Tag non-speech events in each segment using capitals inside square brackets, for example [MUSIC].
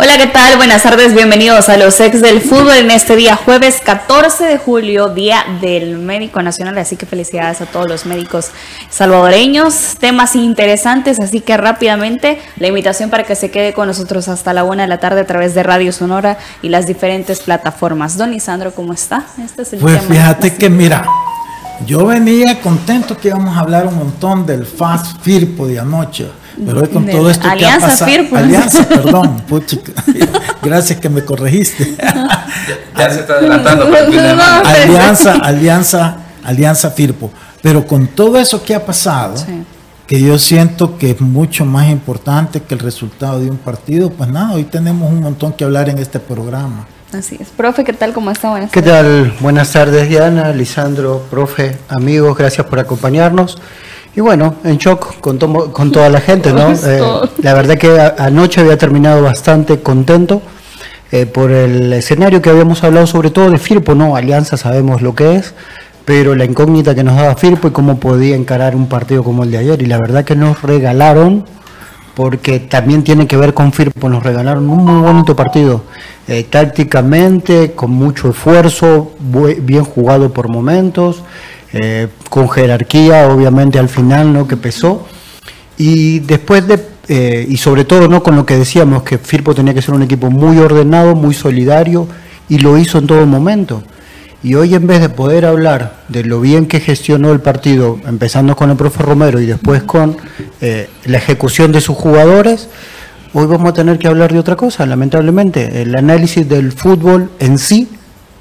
Hola, ¿qué tal? Buenas tardes, bienvenidos a los ex del fútbol en este día jueves 14 de julio, Día del Médico Nacional, así que felicidades a todos los médicos salvadoreños, temas interesantes, así que rápidamente la invitación para que se quede con nosotros hasta la una de la tarde a través de Radio Sonora y las diferentes plataformas. Don Isandro, ¿cómo está? Este es el pues fíjate que mira, yo venía contento que íbamos a hablar un montón del Fast Firpo de anoche pero hoy con todo esto que ha pasado, Alianza, [LAUGHS] perdón, [LAUGHS] gracias que me corregiste. ya se está adelantando. alianza, Alianza, Alianza Firpo. Pero con todo eso que ha pasado, que yo siento que es mucho más importante que el resultado de un partido, pues nada, hoy tenemos un montón que hablar en este programa. Así es. Profe, ¿qué tal? ¿Cómo está? Buenas ¿Qué tal? Buenas tardes, Diana, Lisandro, profe, amigos, gracias por acompañarnos. Y bueno, en shock con, con toda la gente, ¿no? Eh, la verdad que anoche había terminado bastante contento eh, por el escenario que habíamos hablado, sobre todo de Firpo, ¿no? Alianza sabemos lo que es, pero la incógnita que nos daba Firpo y cómo podía encarar un partido como el de ayer. Y la verdad que nos regalaron, porque también tiene que ver con Firpo, nos regalaron un muy bonito partido. Eh, tácticamente, con mucho esfuerzo, bien jugado por momentos. Eh, con jerarquía, obviamente al final, ¿no? Que pesó. Y después de, eh, y sobre todo, ¿no? Con lo que decíamos, que Firpo tenía que ser un equipo muy ordenado, muy solidario, y lo hizo en todo momento. Y hoy en vez de poder hablar de lo bien que gestionó el partido, empezando con el profe Romero y después con eh, la ejecución de sus jugadores, hoy vamos a tener que hablar de otra cosa, lamentablemente. El análisis del fútbol en sí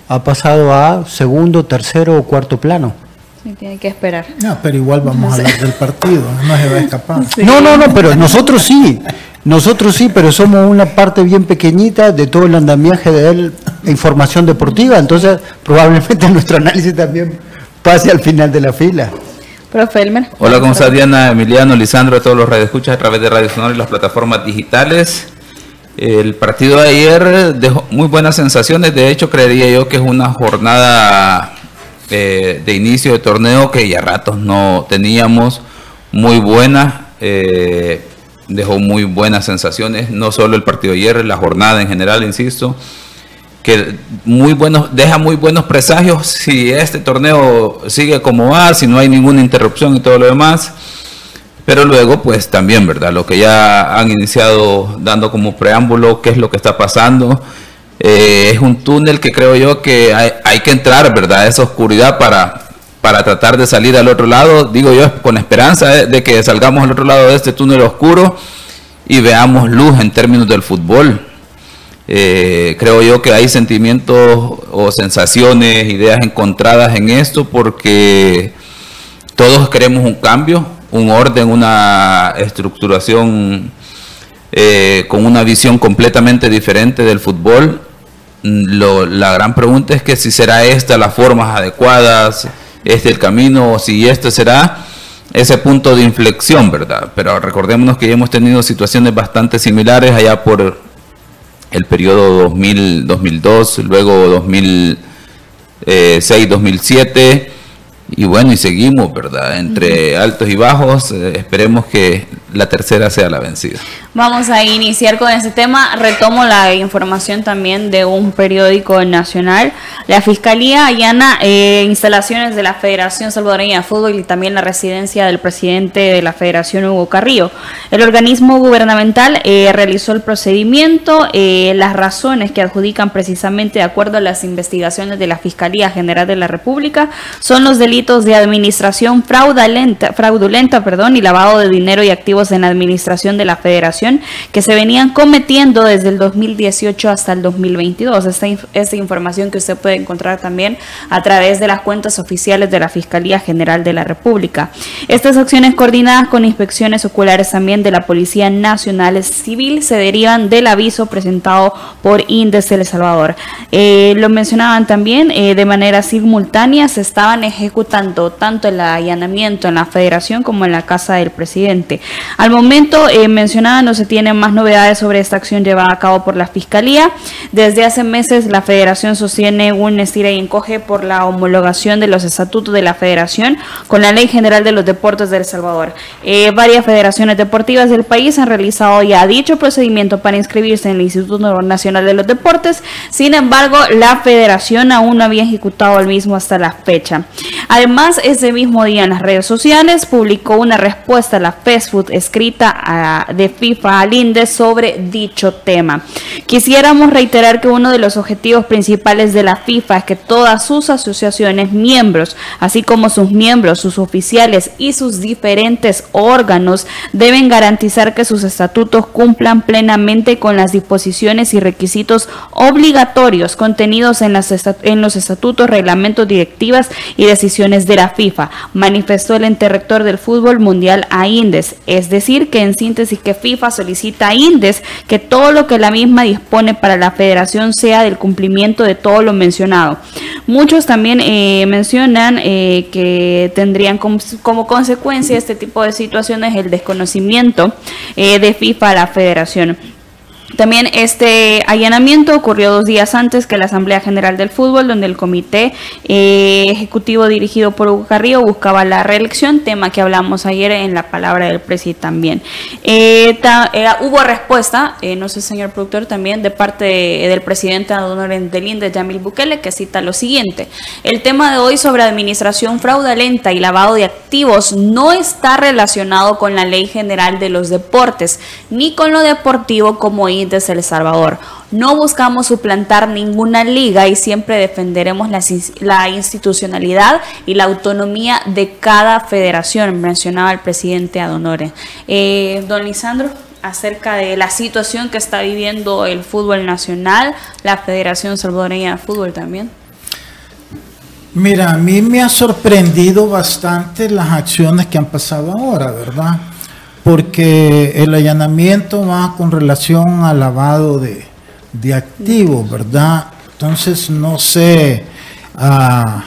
ha pasado a segundo, tercero o cuarto plano tiene que esperar. No, pero igual vamos a hablar del partido, no se va a [LAUGHS] escapar. No, no, no, pero nosotros sí. Nosotros sí, pero somos una parte bien pequeñita de todo el andamiaje de la información deportiva, entonces probablemente [LAUGHS] nuestro análisis también pase al final de la fila. Profe Elmer. Hola, ¿cómo está Diana, Emiliano, Lisandro, a todos los radioescuchas a través de Radio Sonora y las plataformas digitales? El partido de ayer dejó muy buenas sensaciones, de hecho creería yo que es una jornada eh, de inicio de torneo que ya ratos no teníamos, muy buena, eh, dejó muy buenas sensaciones, no solo el partido de ayer, la jornada en general, insisto, que muy buenos, deja muy buenos presagios si este torneo sigue como va, si no hay ninguna interrupción y todo lo demás. Pero luego, pues también, ¿verdad? Lo que ya han iniciado dando como preámbulo, qué es lo que está pasando. Eh, es un túnel que creo yo que hay, que entrar, ¿verdad? Esa oscuridad para, para tratar de salir al otro lado, digo yo, con esperanza de, que salgamos al otro lado de este túnel oscuro y veamos luz en términos del fútbol. Eh, creo yo que hay sentimientos o sensaciones, ideas encontradas en esto porque todos queremos un cambio, un orden, una estructuración eh, con una visión completamente diferente del fútbol la gran pregunta es que si será esta las formas adecuadas, este el camino, o si este será ese punto de inflexión, ¿verdad? Pero recordémonos que ya hemos tenido situaciones bastante similares allá por el periodo 2000, 2002, luego 2006, 2007, y bueno, y seguimos, ¿verdad? Entre altos y bajos, eh, esperemos que la tercera sea la vencida. Vamos a iniciar con este tema. Retomo la información también de un periódico nacional. La Fiscalía allana eh, instalaciones de la Federación Salvadoreña de Fútbol y también la residencia del presidente de la Federación, Hugo Carrillo. El organismo gubernamental eh, realizó el procedimiento. Eh, las razones que adjudican precisamente de acuerdo a las investigaciones de la Fiscalía General de la República son los delitos de administración fraudulenta, fraudulenta perdón, y lavado de dinero y activos en la administración de la Federación que se venían cometiendo desde el 2018 hasta el 2022. Esta, esta información que usted puede encontrar también a través de las cuentas oficiales de la Fiscalía General de la República. Estas acciones coordinadas con inspecciones oculares también de la Policía Nacional Civil se derivan del aviso presentado por Indes El Salvador. Eh, lo mencionaban también, eh, de manera simultánea se estaban ejecutando tanto el allanamiento en la Federación como en la Casa del Presidente. Al momento eh, mencionada no se tienen más novedades sobre esta acción llevada a cabo por la Fiscalía. Desde hace meses la Federación sostiene un estira y encoge por la homologación de los estatutos de la Federación con la Ley General de los Deportes de El Salvador. Eh, varias federaciones deportivas del país han realizado ya dicho procedimiento para inscribirse en el Instituto Nacional de los Deportes. Sin embargo, la Federación aún no había ejecutado el mismo hasta la fecha. Además, ese mismo día en las redes sociales publicó una respuesta a la Facebook escrita de FIFA al INDE sobre dicho tema. Quisiéramos reiterar que uno de los objetivos principales de la FIFA es que todas sus asociaciones, miembros, así como sus miembros, sus oficiales y sus diferentes órganos deben garantizar que sus estatutos cumplan plenamente con las disposiciones y requisitos obligatorios contenidos en, en los estatutos, reglamentos, directivas y decisiones de la FIFA, manifestó el ente rector del fútbol mundial a Indes. Es decir, que en síntesis que FIFA solicita a Indes que todo lo que la misma dispone para la federación sea del cumplimiento de todo lo mencionado. Muchos también eh, mencionan eh, que tendrían como, consecuencia este tipo de situaciones el desconocimiento eh, de FIFA a la federación. También este allanamiento ocurrió dos días antes que la Asamblea General del Fútbol, donde el comité eh, ejecutivo dirigido por Hugo Carrillo buscaba la reelección, tema que hablamos ayer en la palabra del presidente también. Eh, eh, hubo respuesta, no sé señor productor, también de parte del presidente del INDE, Yamil Bukele, que cita lo siguiente. El tema de hoy sobre administración fraudulenta y lavado de activos no está relacionado con la Ley General de los Deportes, ni con lo deportivo como El Salvador. No buscamos suplantar ninguna liga y siempre defenderemos la, institucionalidad y la autonomía de cada federación, mencionaba el presidente Adonore. Eh, don Lisandro acerca de la situación que está viviendo el fútbol nacional, la Federación Salvadoreña de Fútbol también. Mira, a mí me ha sorprendido bastante las acciones que han pasado ahora, ¿verdad? Porque el allanamiento va con relación al lavado de, activos, ¿verdad? Entonces no sé ah,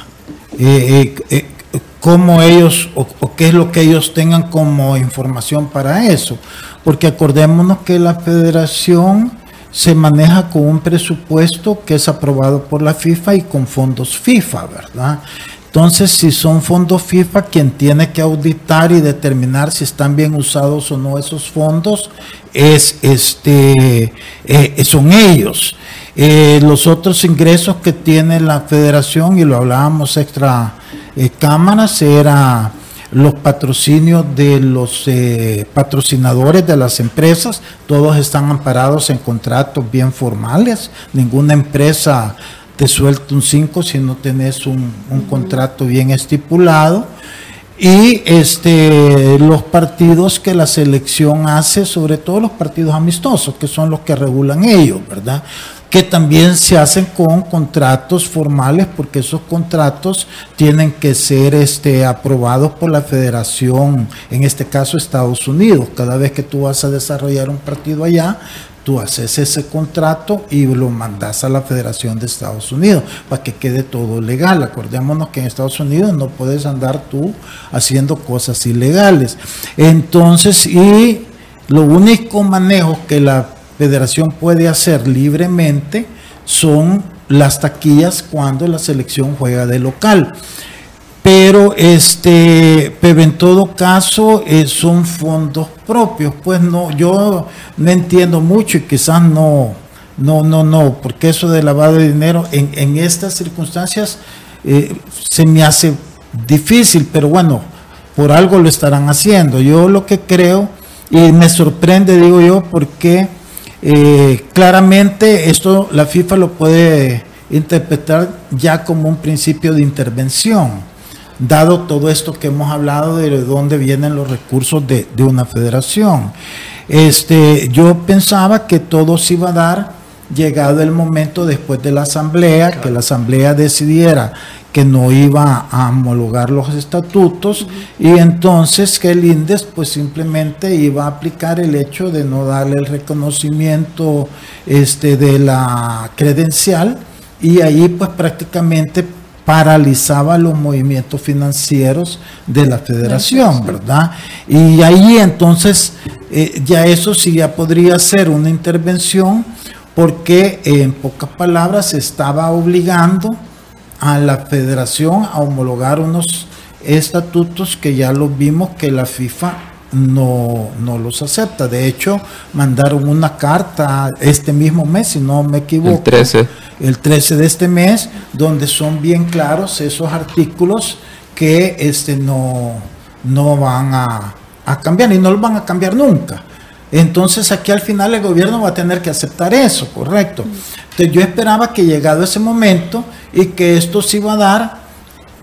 eh, eh, eh, cómo ellos o, qué es lo que ellos tengan como información para eso, porque acordémonos que la federación se maneja con un presupuesto que es aprobado por la FIFA y con fondos FIFA, ¿verdad? Entonces, si son fondos FIFA, quien tiene que auditar y determinar si están bien usados o no esos fondos es este eh, son ellos. Eh, los otros ingresos que tiene la federación, y lo hablábamos extra eh, cámaras, era los patrocinios de los patrocinadores de las empresas, todos están amparados en contratos bien formales, ninguna empresa te suelta un 5 si no tenés un, contrato bien estipulado. Y este, los partidos que la selección hace, sobre todo los partidos amistosos, que son los que regulan ellos, ¿verdad? Que también se hacen con contratos formales, porque esos contratos tienen que ser este, aprobados por la federación, en este caso Estados Unidos. Cada vez que tú vas a desarrollar un partido allá, tú haces ese contrato y lo mandas a la Federación de Estados Unidos para que quede todo legal. Acordémonos que en Estados Unidos no puedes andar tú haciendo cosas ilegales. Entonces, y lo único manejo que la federación puede hacer libremente son las taquillas cuando la selección juega de local. Pero este, pero en todo caso eh, son fondos propios, pues no, yo no entiendo mucho y quizás no, no, no, no, porque eso de lavado de dinero en, en estas circunstancias eh, se me hace difícil, pero bueno, por algo lo estarán haciendo. Yo lo que creo, y me sorprende, digo yo, porque eh, claramente esto la FIFA lo puede interpretar ya como un principio de intervención dado todo esto que hemos hablado de dónde vienen los recursos de, una federación. este, yo pensaba que todo se iba a dar llegado el momento después de la asamblea, que la asamblea decidiera que no iba a homologar los estatutos y entonces que el INDES pues simplemente iba a aplicar el hecho de no darle el reconocimiento este, de la credencial y ahí pues prácticamente paralizaba los movimientos financieros de la federación, ¿verdad? Y ahí entonces eh, ya eso sí ya podría ser una intervención porque en pocas palabras se estaba obligando a la federación a homologar unos estatutos que ya los vimos que la FIFA no, no los acepta. De hecho, mandaron una carta este mismo mes, si no me equivoco. El 13. El 13 de este mes, donde son bien claros esos artículos que este, no, no van a, a cambiar y no los van a cambiar nunca. Entonces aquí al final el gobierno va a tener que aceptar eso, correcto. Entonces yo esperaba que llegado ese momento y que esto se iba a dar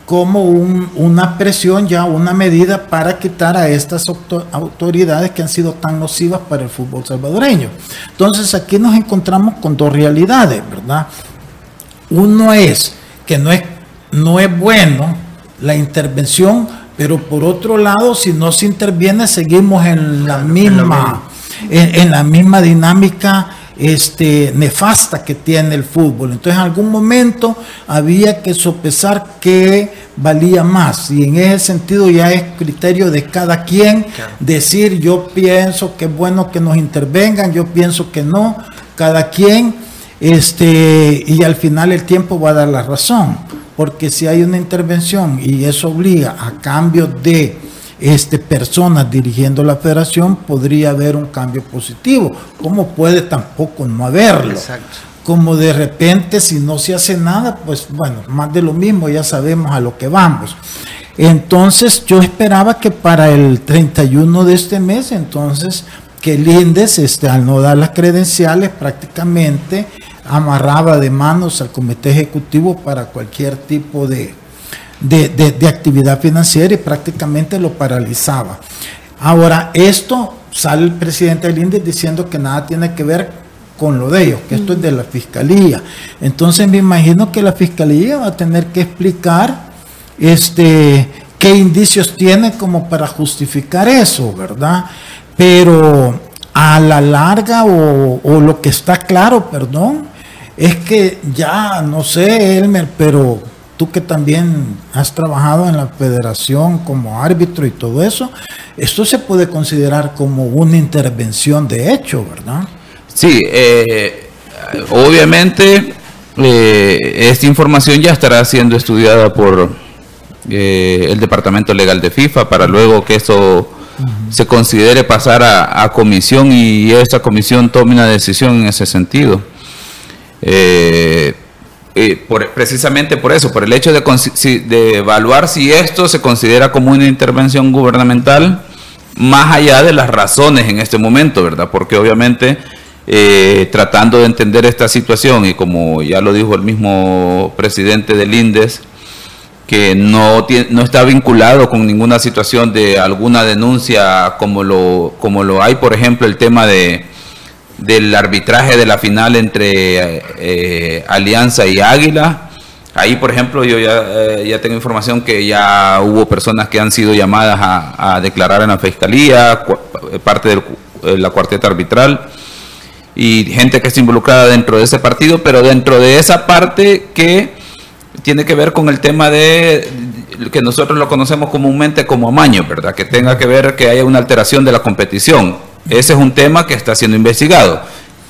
como una presión ya, una medida para quitar a estas autoridades que han sido tan nocivas para el fútbol salvadoreño. Entonces aquí nos encontramos con dos realidades, ¿verdad? Uno es que no es, no es bueno la intervención, pero por otro lado, si no se interviene, seguimos en la misma en, la misma dinámica este, nefasta que tiene el fútbol. Entonces en algún momento había que sopesar qué valía más. Y en ese sentido ya es criterio de cada quien decir yo pienso que es bueno que nos intervengan, yo pienso que no, cada quien este, y al final el tiempo va a dar la razón, porque si hay una intervención y eso obliga a cambio de este, personas dirigiendo la federación, podría haber un cambio positivo. ¿Cómo puede tampoco no haberlo? Como de repente, si no se hace nada, pues bueno, más de lo mismo, ya sabemos a lo que vamos. Entonces, yo esperaba que para el 31 de este mes, entonces, que el INDES, este, al no dar las credenciales, prácticamente amarraba de manos al comité ejecutivo para cualquier tipo de, de, actividad financiera y prácticamente lo paralizaba. Ahora, esto sale el presidente del INDE diciendo que nada tiene que ver con lo de ellos, que esto es de la fiscalía. Entonces me imagino que la fiscalía va a tener que explicar este qué indicios tiene como para justificar eso, ¿verdad? Pero a la larga o, o lo que está claro, perdón, es que ya, no sé, Elmer, pero tú que también has trabajado en la federación como árbitro y todo eso, esto se puede considerar como una intervención de hecho, ¿verdad? Sí, eh, obviamente eh, esta información ya estará siendo estudiada por eh, el Departamento Legal de FIFA para luego que eso se considere pasar a, a, comisión y esta comisión tome una decisión en ese sentido. Eh, eh, precisamente por eso, por el hecho de, evaluar si esto se considera como una intervención gubernamental, más allá de las razones en este momento, ¿verdad? Porque obviamente eh, tratando de entender esta situación y como ya lo dijo el mismo presidente del INDES, que no, no está vinculado con ninguna situación de alguna denuncia como lo, como lo hay, por ejemplo, el tema de del arbitraje de la final entre eh, Alianza y Águila. Ahí, por ejemplo, yo ya, eh, ya, tengo información que ya hubo personas que han sido llamadas a, declarar en la fiscalía, parte de la cuarteta arbitral, y gente que está involucrada dentro de ese partido, pero dentro de esa parte que tiene que ver con el tema de que nosotros lo conocemos comúnmente como amaño, ¿verdad? Que tenga que ver que haya una alteración de la competición ese es un tema que está siendo investigado.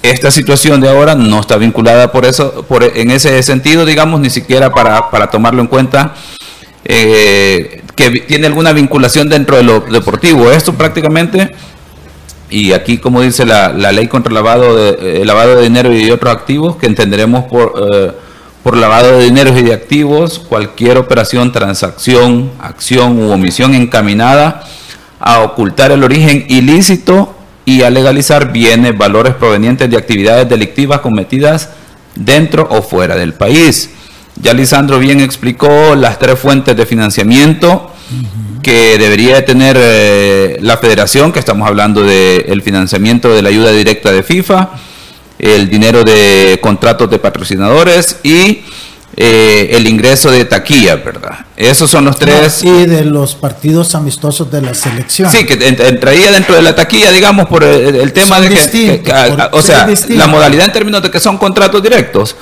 Esta situación de ahora no está vinculada por eso, por, en ese sentido, digamos, ni siquiera para, para tomarlo en cuenta eh, que tiene alguna vinculación dentro de lo deportivo. Esto prácticamente, y aquí como dice la, la ley contra el lavado de, eh, lavado de dinero y otros activos, que entenderemos por, eh, por lavado de dinero y de activos cualquier operación, transacción, acción u omisión encaminada a ocultar el origen ilícito y a legalizar bienes, valores provenientes de actividades delictivas cometidas dentro o fuera del país. Ya Lisandro bien explicó las tres fuentes de financiamiento que debería tener eh, la federación, que estamos hablando del financiamiento de la ayuda directa de FIFA, el dinero de contratos de patrocinadores y eh, el ingreso de taquilla, ¿verdad? Esos son los tres. y de los partidos amistosos de la selección. Sí, que entraría dentro de la taquilla, digamos, por el, tema de que, o sea, la modalidad en términos de que son contratos directos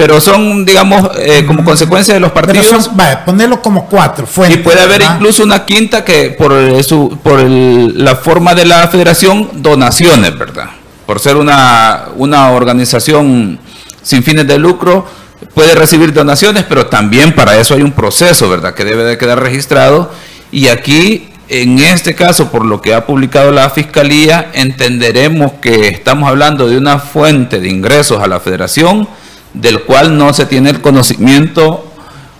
pero son, digamos, eh, como consecuencia de los partidos. vaya, ponerlo como cuatro fuentes. Y puede haber incluso una quinta que por, su, por la forma de la federación, donaciones, ¿verdad? Por ser una, una organización sin fines de lucro, puede recibir donaciones, pero también para eso hay un proceso, ¿verdad? Que debe de quedar registrado. Y aquí, en este caso, por lo que ha publicado la Fiscalía, entenderemos que estamos hablando de una fuente de ingresos a la federación del cual no se tiene el conocimiento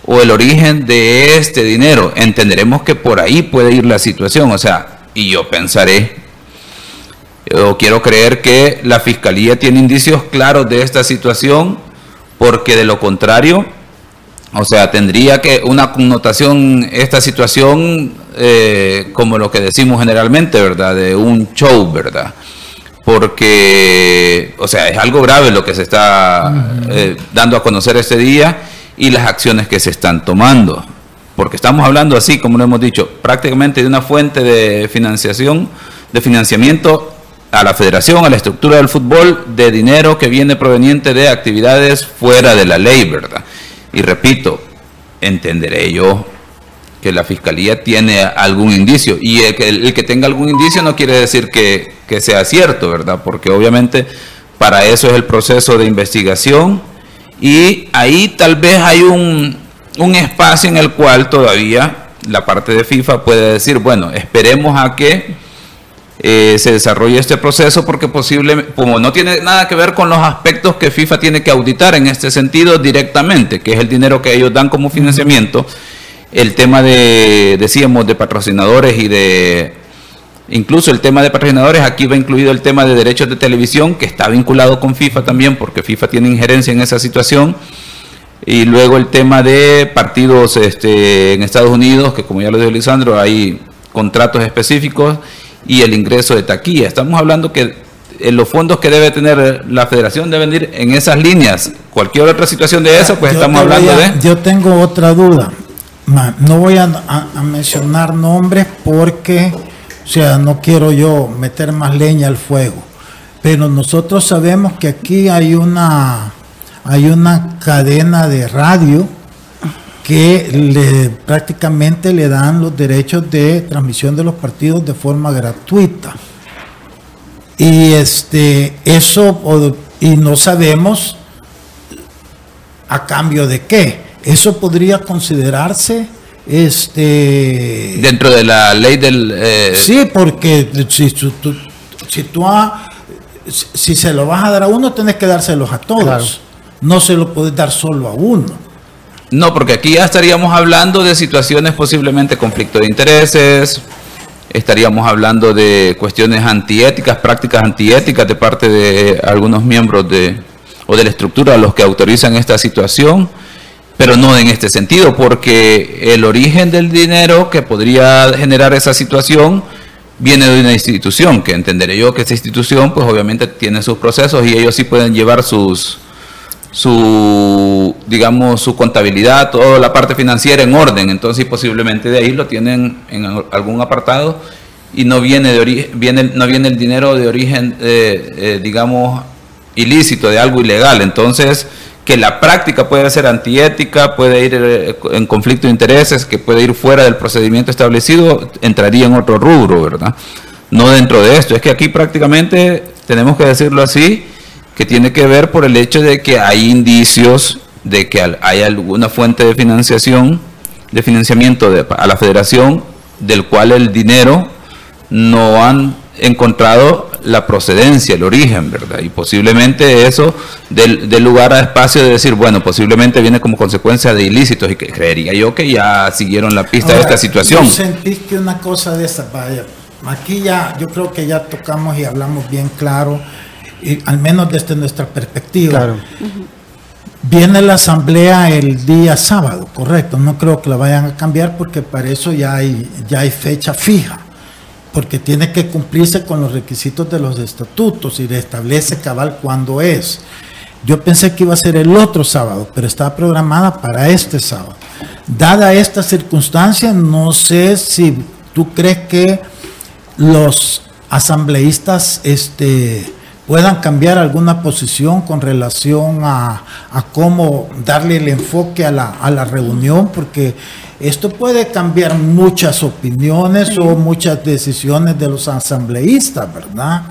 o el origen de este dinero. Entenderemos que por ahí puede ir la situación, o sea, y yo pensaré, o quiero creer que la Fiscalía tiene indicios claros de esta situación, porque de lo contrario, o sea, tendría que una connotación esta situación eh, como lo que decimos generalmente, ¿verdad? De un show, ¿verdad? porque, o sea, es algo grave lo que se está eh, dando a conocer este día y las acciones que se están tomando. Porque estamos hablando así, como lo hemos dicho, prácticamente de una fuente de financiación, de financiamiento a la federación, a la estructura del fútbol, de dinero que viene proveniente de actividades fuera de la ley, ¿verdad? Y repito, entenderé yo que la fiscalía tiene algún indicio. Y el que, que tenga algún indicio no quiere decir que, sea cierto, ¿verdad? Porque obviamente para eso es el proceso de investigación y ahí tal vez hay un, un espacio en el cual todavía la parte de FIFA puede decir, bueno, esperemos a que eh, se desarrolle este proceso porque posiblemente, como no tiene nada que ver con los aspectos que FIFA tiene que auditar en este sentido directamente, que es el dinero que ellos dan como financiamiento, el tema de, decíamos, de patrocinadores y de, incluso el tema de patrocinadores, aquí va incluido el tema de derechos de televisión, que está vinculado con FIFA también, porque FIFA tiene injerencia en esa situación. Y luego el tema de partidos este, en Estados Unidos, que como ya lo dijo Lisandro, hay contratos específicos y el ingreso de taquilla. Estamos hablando que eh, los fondos que debe tener la federación deben ir en esas líneas. Cualquier otra situación de eso, pues estamos hablando de... Yo tengo otra duda no voy a, mencionar nombres porque, o sea, no quiero yo meter más leña al fuego. Pero nosotros sabemos que aquí hay una, hay una cadena de radio que le, prácticamente le dan los derechos de transmisión de los partidos de forma gratuita. Y este, eso, y no sabemos a cambio de qué. Eso podría considerarse este dentro de la ley del eh, sí porque si tú, si tú si se lo vas a dar a uno tienes que dárselos a todos. No se lo puedes dar solo a uno no porque aquí ya estaríamos hablando de situaciones posiblemente conflicto de intereses estaríamos hablando de cuestiones antiéticas prácticas antiéticas de parte de algunos miembros de o de la estructura a los que autorizan esta situación pero no en este sentido, porque el origen del dinero que podría generar esa situación viene de una institución, que entenderé yo que esa institución pues obviamente tiene sus procesos y ellos sí pueden llevar sus su digamos su contabilidad, toda la parte financiera en orden, entonces posiblemente de ahí lo tienen en algún apartado y no viene de origen, no viene el dinero de origen eh, eh, digamos ilícito, de algo ilegal, entonces que la práctica puede ser antiética, puede ir eh, en conflicto de intereses, que puede ir fuera del procedimiento establecido, entraría en otro rubro, ¿verdad? No dentro de esto. Es que aquí prácticamente tenemos que decirlo así, que tiene que ver por el hecho de que hay indicios de que hay alguna fuente de financiación, de financiamiento a la federación, del cual el dinero no han encontrado la procedencia, el origen, ¿verdad? Y posiblemente eso del, lugar a espacio de decir, bueno, posiblemente viene como consecuencia de ilícitos y que creería yo que ya siguieron la pista de esta situación. Yo sentí que una cosa de esa, vaya, aquí ya yo creo que ya tocamos y hablamos bien claro, y al menos desde nuestra perspectiva. Viene la asamblea el día sábado, correcto. No creo que la vayan a cambiar porque para eso ya hay, ya hay fecha fija. Porque tiene que cumplirse con los requisitos de los estatutos y establece cabal cuándo es. Yo pensé que iba a ser el otro sábado, pero está programada para este sábado. Dada esta circunstancia, no sé si tú crees que los asambleístas este, puedan cambiar alguna posición con relación a, cómo darle el enfoque a la, a la, reunión, porque esto puede cambiar muchas opiniones o muchas decisiones de los asambleístas, ¿verdad?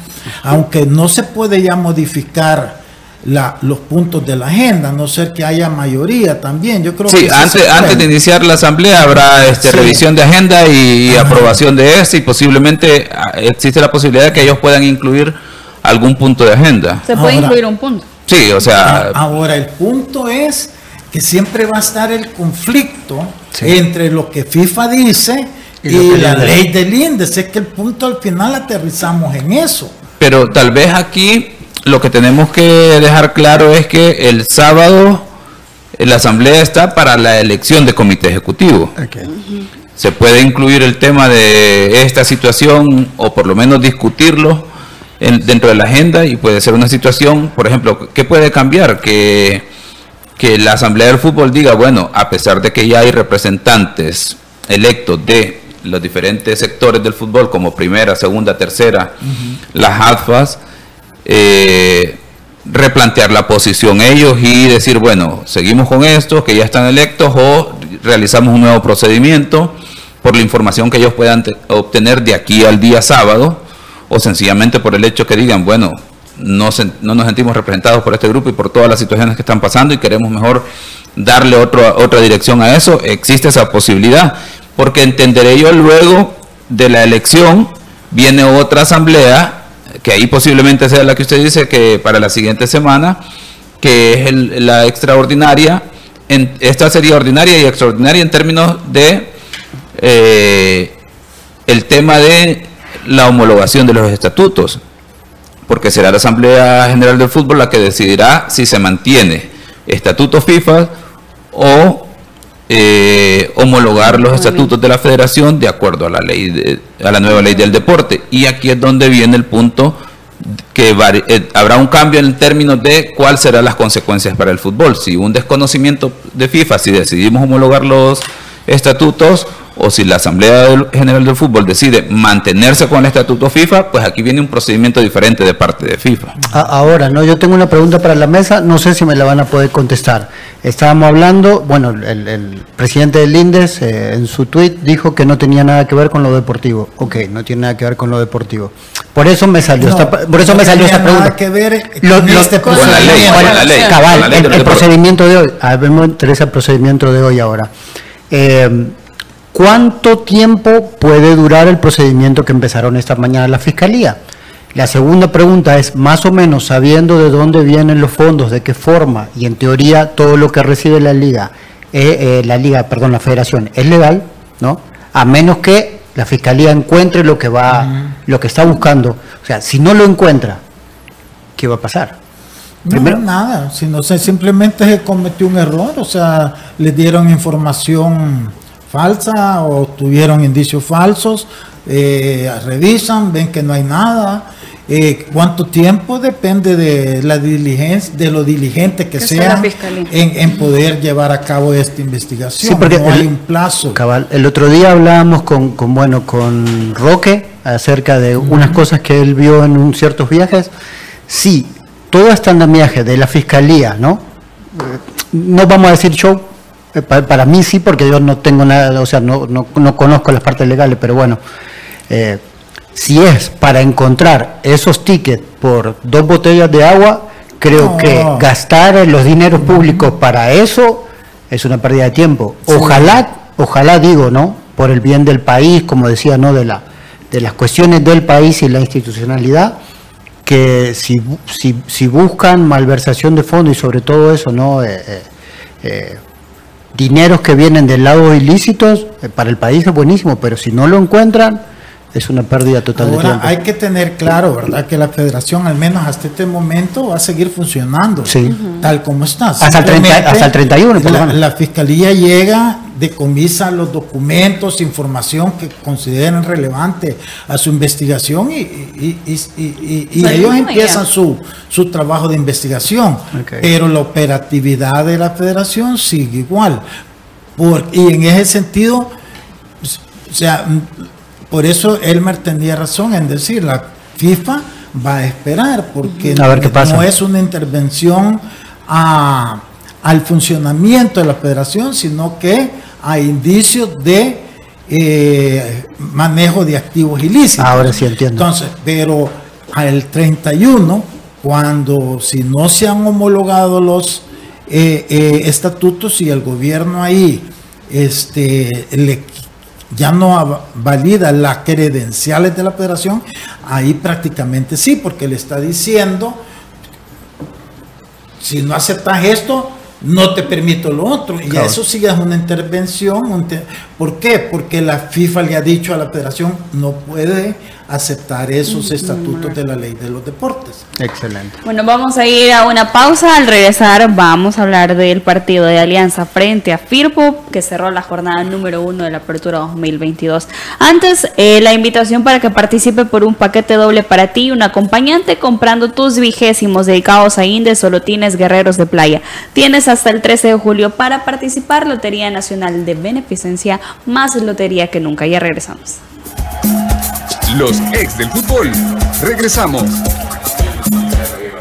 Aunque no se puede ya modificar los puntos de la agenda, a no ser que haya mayoría también. Yo creo sí, que antes, antes de iniciar la asamblea habrá este, revisión de agenda y, aprobación de este y posiblemente ah, existe la posibilidad de que ellos puedan incluir algún punto de agenda. Se puede incluir un punto. Sí, o sea... Ahora, el punto es que siempre va a estar el conflicto entre lo que FIFA dice y, la ley del índice. Es que el punto al final aterrizamos en eso. Pero tal vez aquí lo que tenemos que dejar claro es que el sábado la asamblea está para la elección de comité ejecutivo. Se puede incluir el tema de esta situación o por lo menos discutirlo dentro de la agenda y puede ser una situación, por ejemplo, ¿qué puede cambiar? Que, que la asamblea del fútbol diga, bueno, a pesar de que ya hay representantes electos de los diferentes sectores del fútbol, como primera, segunda, tercera, las AFAS, eh, replantear la posición ellos y decir, bueno, seguimos con esto, que ya están electos, o realizamos un nuevo procedimiento por la información que ellos puedan obtener de aquí al día sábado, o sencillamente por el hecho que digan, bueno, no, no nos sentimos representados por este grupo y por todas las situaciones que están pasando y queremos mejor darle otra dirección a eso, existe esa posibilidad, porque entenderé yo luego de la elección viene otra asamblea que ahí posiblemente sea la que usted dice que para la siguiente semana, que es la extraordinaria, esta sería ordinaria y extraordinaria en términos de eh, el tema de la homologación de los estatutos, porque será la Asamblea General del Fútbol la que decidirá si se mantiene estatuto FIFA o eh, homologar los estatutos de la federación de acuerdo a la ley a la nueva ley del deporte. Y aquí es donde viene el punto que eh, habrá un cambio en términos de cuáles serán las consecuencias para el fútbol. Si un desconocimiento de FIFA si decidimos homologar los estatutos o si la Asamblea General del Fútbol decide mantenerse con el estatuto FIFA, pues aquí viene un procedimiento diferente de parte de FIFA. Ahora, no, yo tengo una pregunta para la mesa, no sé si me la van a poder contestar. Estábamos hablando, bueno, el, presidente del INDES eh, en su tweet dijo que no tenía nada que ver con lo deportivo. Ok, no tiene nada que ver con lo deportivo. Por eso me salió esta, por eso me salió esta pregunta. Nada que ver este con, la ley, la ley, cabal, el, procedimiento de hoy. A ver, me interesa el procedimiento de hoy ahora. Eh, ¿Cuánto tiempo puede durar el procedimiento que empezaron esta mañana la Fiscalía? La segunda pregunta es, más o menos sabiendo de dónde vienen los fondos, de qué forma, y en teoría todo lo que recibe la liga, eh, eh, la liga, perdón, la federación, es legal, ¿no? A menos que la fiscalía encuentre lo que va, lo que está buscando. O sea, si no lo encuentra, ¿qué va a pasar? Primero, nada, si no sé, simplemente se cometió un error, o sea, le dieron información falsa o tuvieron indicios falsos, eh, revisan, ven que no hay nada. Eh, ¿Cuánto tiempo? Depende de la diligencia, de lo diligente que, sea en, poder llevar a cabo esta investigación. porque no hay un plazo. Cabal, el otro día hablábamos con, bueno, con Roque acerca de unas cosas que él vio en un ciertos viajes. Sí, todo este andamiaje de la fiscalía, ¿no? No vamos a decir show, eh, para, mí sí, porque yo no tengo nada, o sea, no, no, no conozco las partes legales, pero bueno, eh, si es para encontrar esos tickets por dos botellas de agua, creo que gastar los dineros públicos para eso es una pérdida de tiempo. Ojalá, ojalá digo, ¿no? Por el bien del país, como decía, ¿no? De, la, de las cuestiones del país y la institucionalidad, que si, si, si buscan malversación de fondos y sobre todo eso, ¿no? Eh, eh, dineros que vienen del lado ilícitos, eh, para el país es buenísimo, pero si no lo encuentran, es una pérdida total de tiempo. Hay que tener claro, ¿verdad? Que la federación, al menos hasta este momento, va a seguir funcionando tal como está. Hasta el, hasta el 31, por la, la fiscalía llega, decomisa los documentos, información que consideren relevante a su investigación y, ellos empiezan su, su, trabajo de investigación. Pero la operatividad de la federación sigue igual. Por, y en ese sentido, o sea, por eso Elmer tenía razón en decir, la FIFA va a esperar, porque no es una intervención al funcionamiento de la federación, sino que hay indicios de eh, manejo de activos ilícitos. Ahora sí entiendo. Entonces, pero al 31, cuando si no se han homologado los eh, eh, estatutos y el gobierno ahí este, le ya no valida las credenciales de la federación, ahí prácticamente sí, porque le está diciendo, si no aceptas esto, no te permito lo otro. Y eso sí es una intervención. ¿Por qué? Porque la FIFA le ha dicho a la federación, no puede aceptar esos estatutos de la ley de los deportes. Excelente. Bueno, vamos a ir a una pausa. Al regresar vamos a hablar del partido de alianza frente a Firpo, que cerró la jornada número uno de la apertura 2022. Antes, eh, la invitación para que participe por un paquete doble para ti y un acompañante comprando tus vigésimos dedicados a Inde, solo tienes guerreros de playa. Tienes hasta el 13 de julio para participar. Lotería Nacional de Beneficencia, más lotería que nunca. Ya regresamos. Los ex del fútbol. Regresamos.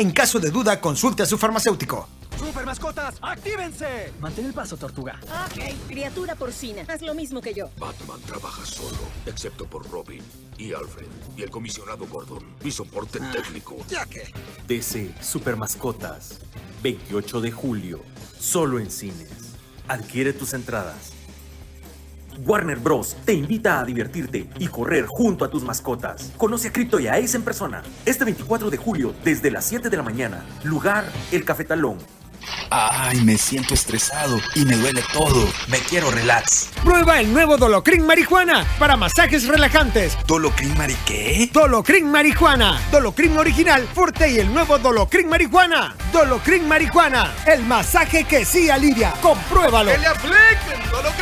En caso de duda, consulte a su farmacéutico. ¡Super mascotas, actívense! Mantén el paso, tortuga. Ok, criatura porcina, haz lo mismo que yo. Batman trabaja solo, excepto por Robin y Alfred y el comisionado Gordon, mi soporte ah, técnico. Ya que. DC Super Mascotas, 28 de julio, solo en cines. Adquiere tus entradas. Warner Bros. te invita a divertirte y correr junto a tus mascotas. Conoce a Crypto y a Ace en persona. Este 24 de julio, desde las 7 de la mañana. Lugar, el Cafetalón. Ay, me siento estresado y me duele todo. Me quiero relax. Prueba el nuevo Dolocrin Marihuana para masajes relajantes. ¿Dolocrin Mari qué? Dolocrin Marihuana. Dolocrin original, fuerte y el nuevo Dolocrin Marihuana. Dolocrin Marihuana. El masaje que sí alivia. Compruébalo. ¡Que le apliquen Dolocrin!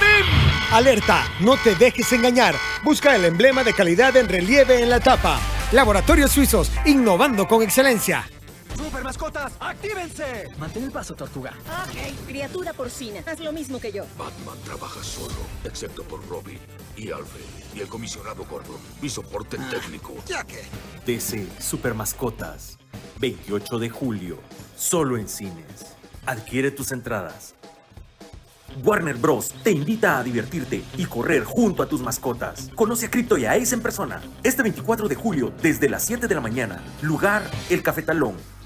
Alerta, no te dejes engañar. Busca el emblema de calidad en relieve en la tapa. Laboratorios Suizos, innovando con excelencia. ¡Super mascotas, actívense! Mantén el paso, tortuga. Ok, criatura porcina, haz lo mismo que yo. Batman trabaja solo, excepto por Robin y Alfred y el comisionado Gordon, mi soporte ah, técnico. Ya que. DC Super Mascotas, 28 de julio, solo en cines. Adquiere tus entradas. Warner Bros. te invita a divertirte y correr junto a tus mascotas. Conoce a Crypto y a Ace en persona. Este 24 de julio, desde las 7 de la mañana. Lugar, el Cafetalón.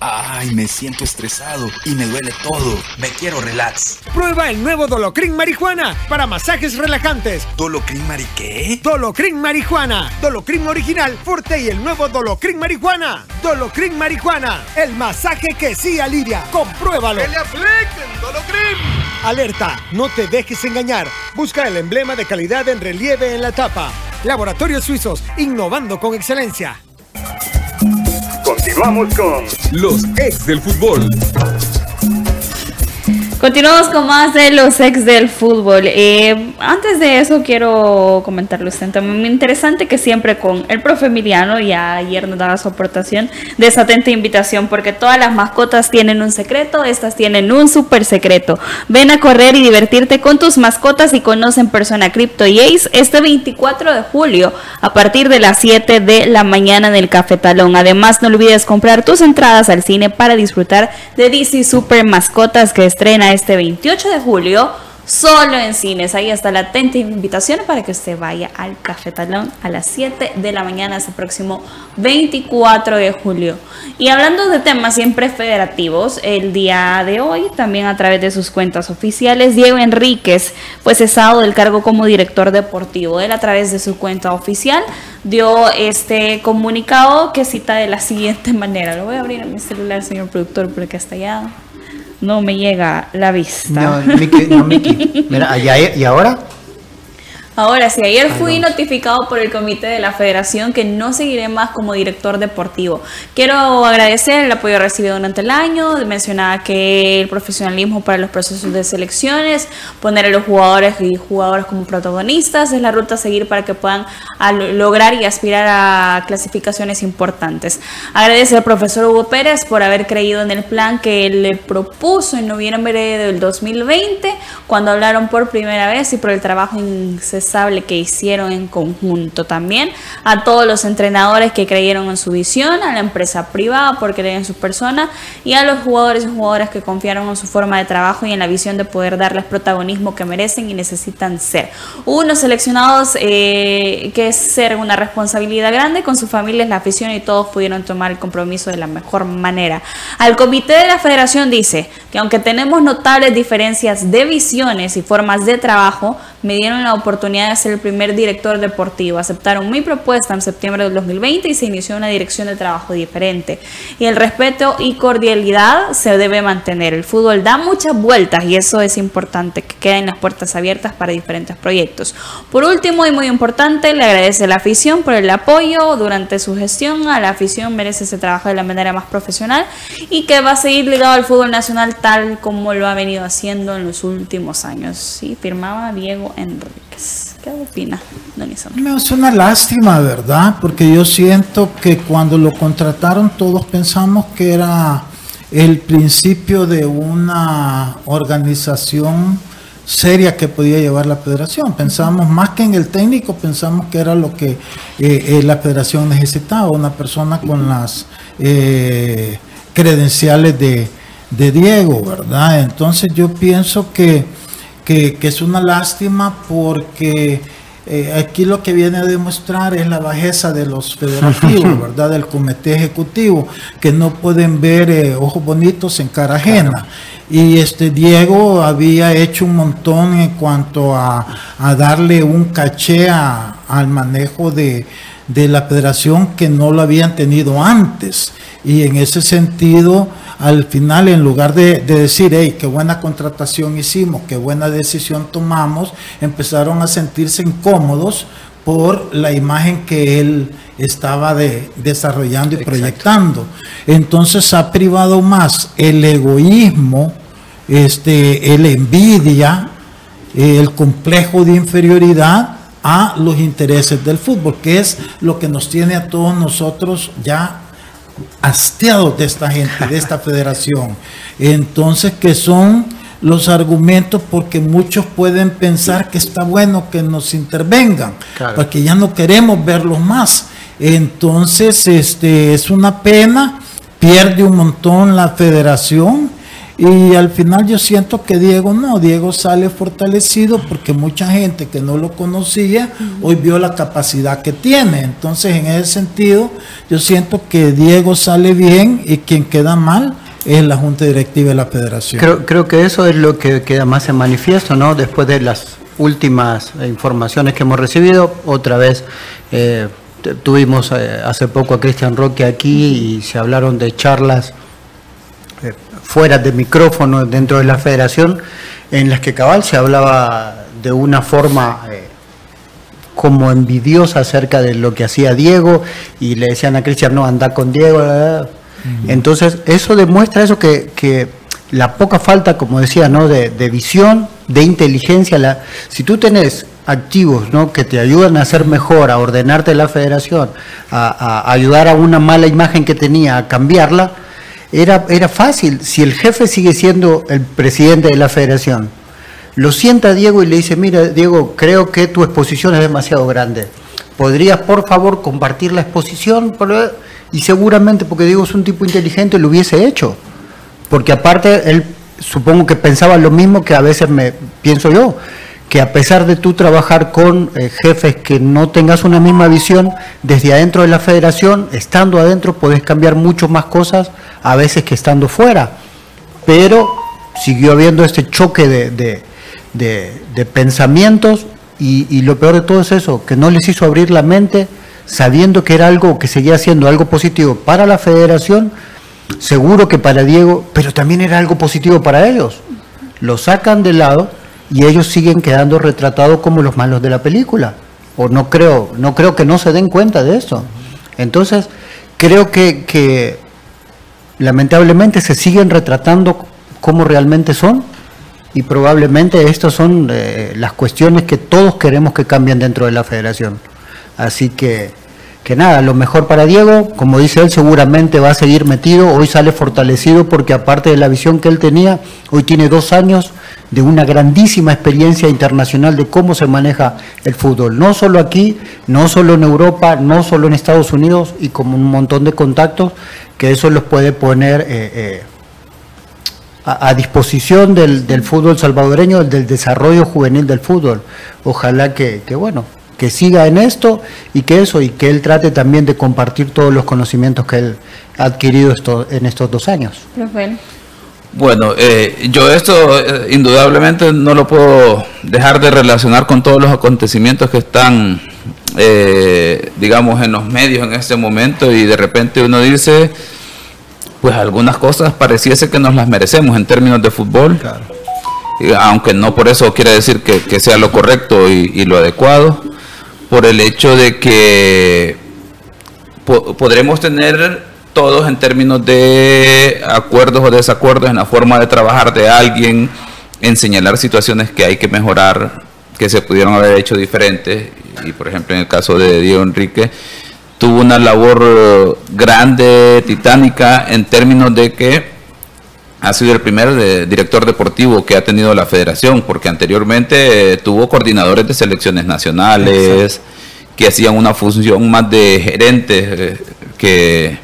Ay, me siento estresado y me duele todo. Me quiero relax. Prueba el nuevo Dolocrin Marihuana para masajes relajantes. ¿Dolocrin Mari qué? Dolocrin Marihuana. Dolocrin original, fuerte y el nuevo Dolocrin Marihuana. Dolocrin Marihuana. El masaje que sí alivia. Compruébalo. ¡Que le apliquen Dolocrin! Alerta, no te dejes engañar. Busca el emblema de calidad en relieve en la tapa. Laboratorios Suizos, innovando con excelencia. Continuamos con los ex del fútbol. Continuamos con más de los ex del fútbol. Eh, antes de eso quiero comentarles un tema muy interesante que siempre con el profe Emiliano, ya ayer nos daba su aportación de esa atenta invitación porque todas las mascotas tienen un secreto, estas tienen un super secreto. Ven a correr y divertirte con tus mascotas y conocen persona Crypto y Ace este 24 de julio a partir de las 7 de la mañana en el Cafetalón. Además no olvides comprar tus entradas al cine para disfrutar de DC Super Mascotas que estrena este 28 de julio solo en cines. Ahí está la atenta invitación para que usted vaya al Cafetalón a las 7 de la mañana ese próximo 24 de julio. Y hablando de temas siempre federativos, el día de hoy, también a través de sus cuentas oficiales, Diego Enríquez fue cesado del cargo como director deportivo. Él a través de su cuenta oficial dio este comunicado que cita de la siguiente [LAUGHS] manera. Lo voy a abrir en mi celular, señor productor, porque hasta allá no me llega la vista. No, Miki, no, Miki. [LAUGHS] Mira, ¿y ahora? Ahora sí, ayer fui notificado por el comité de la federación que no seguiré más como director deportivo. Quiero agradecer el apoyo recibido durante el año, mencionaba que el profesionalismo para los procesos de selecciones, poner a los jugadores y jugadoras como protagonistas es la ruta a seguir para que puedan lograr y aspirar a clasificaciones importantes. Agradecer al profesor Hugo Pérez por haber creído en el plan que él le propuso en noviembre del 2020, cuando hablaron por primera vez y por el trabajo incesante que hicieron en conjunto también, a todos los entrenadores que creyeron en su visión, a la empresa privada por creer en su persona y a los jugadores y jugadoras que confiaron en su forma de trabajo y en la visión de poder darles protagonismo que merecen y necesitan ser. Unos seleccionados eh, que es ser una responsabilidad grande con sus familias, la afición y todos pudieron tomar el compromiso de la mejor manera. Al comité de la federación dice que aunque tenemos notables diferencias de visiones y formas de trabajo, me dieron la oportunidad de ser el primer director deportivo. Aceptaron mi propuesta en septiembre del 2020 y se inició una dirección de trabajo diferente. Y el respeto y cordialidad se debe mantener. El fútbol da muchas vueltas y eso es importante, que queden las puertas abiertas para diferentes proyectos. Por último y muy importante, le agradece la afición por el apoyo durante su gestión. A la afición merece ese trabajo de la manera más profesional y que va a seguir ligado al fútbol nacional tal como lo ha venido haciendo en los últimos años. Sí, firmaba Diego Enríquez. ¿Qué opina, don Me hace una lástima, ¿verdad? Porque yo siento que cuando lo contrataron todos pensamos que era el principio de una organización seria que podía llevar la federación. Pensamos más que en el técnico, pensamos que era lo que eh, eh, la federación necesitaba, una persona con las eh, credenciales de, de Diego, ¿verdad? Entonces yo pienso que que, es una lástima porque eh, aquí lo que viene a demostrar es la bajeza de los federativos, [LAUGHS] ¿verdad? Del comité ejecutivo, que no pueden ver eh, ojos bonitos en cara ajena. Y este Diego había hecho un montón en cuanto a, darle un caché al manejo de, de la federación que no lo habían tenido antes. Y en ese sentido, al final, en lugar de, decir, hey, qué buena contratación hicimos, qué buena decisión tomamos, empezaron a sentirse incómodos por la imagen que él estaba desarrollando y proyectando. Entonces ha privado más el egoísmo, este, el envidia, el complejo de inferioridad a los intereses del fútbol, que es lo que nos tiene a todos nosotros ya hastiados de esta gente, de esta federación. Entonces, que son los argumentos porque muchos pueden pensar que está bueno que nos intervengan, porque ya no queremos verlos más. Entonces, este es una pena, pierde un montón la federación y al final yo siento que Diego no, Diego sale fortalecido porque mucha gente que no lo conocía hoy vio la capacidad que tiene. Entonces en ese sentido yo siento que Diego sale bien y quien queda mal es la Junta Directiva de la Federación. Creo, creo que eso es lo que queda más en manifiesto, ¿no? Después de las últimas informaciones que hemos recibido, otra vez eh, tuvimos eh, hace poco a Cristian Roque aquí y se hablaron de charlas fuera de micrófono dentro de la federación, en las que cabal se hablaba de una forma eh, como envidiosa acerca de lo que hacía Diego y le decían a Cristian, no, anda con Diego. Entonces, eso demuestra eso que, la poca falta, como decía, ¿no? de, visión, de inteligencia. La, si tú tenés activos ¿no? que te ayudan a hacer mejor, a ordenarte la federación, a ayudar a una mala imagen que tenía, a cambiarla, era, era fácil. Si el jefe sigue siendo el presidente de la federación, lo sienta Diego y le dice, mira Diego, creo que tu exposición es demasiado grande. ¿Podrías por favor compartir la exposición? Y seguramente, porque Diego es un tipo inteligente, lo hubiese hecho. Porque aparte él supongo que pensaba lo mismo que a veces me pienso yo, que a pesar de tú trabajar con eh, jefes que no tengas una misma visión, desde adentro de la federación, estando adentro, puedes cambiar mucho más cosas a veces que estando fuera. Pero siguió habiendo este choque de, de- de- de pensamientos y, y lo peor de todo es eso, que no les hizo abrir la mente sabiendo que era algo que seguía siendo algo positivo para la federación, seguro que para Diego, pero también era algo positivo para ellos. Lo sacan de lado y ellos siguen quedando retratados como los malos de la película. O no creo, no creo que no se den cuenta de eso. Entonces, creo que, lamentablemente se siguen retratando como realmente son y probablemente estas son eh, las cuestiones que todos queremos que cambien dentro de la federación. Así que, que nada, lo mejor para Diego, como dice él, seguramente va a seguir metido, hoy sale fortalecido porque aparte de la visión que él tenía, hoy tiene dos años de una grandísima experiencia internacional de cómo se maneja el fútbol, no solo aquí, no solo en Europa, no solo en Estados Unidos y como un montón de contactos que eso los puede poner... eh, eh, a, disposición del, del fútbol salvadoreño, del desarrollo juvenil del fútbol. Ojalá que, que, bueno, que siga en esto y que eso, y que él trate también de compartir todos los conocimientos que él ha adquirido esto, en estos dos años. Rafael. Bueno, eh, yo esto eh, indudablemente no lo puedo dejar de relacionar con todos los acontecimientos que están, eh, digamos, en los medios en este momento y de repente uno dice, pues algunas cosas pareciese que nos las merecemos en términos de fútbol, aunque no por eso quiere decir que, que sea lo correcto y, y lo adecuado, por el hecho de que po- podremos tener todos en términos de acuerdos o desacuerdos en la forma de trabajar de alguien, en señalar situaciones que hay que mejorar, que se pudieron haber hecho diferentes. Y por ejemplo, en el caso de Diego Enrique, tuvo una labor grande, titánica, en términos de que ha sido el primer de- director deportivo que ha tenido la federación, porque anteriormente eh, tuvo coordinadores de selecciones nacionales que hacían una función más de gerentes eh, que,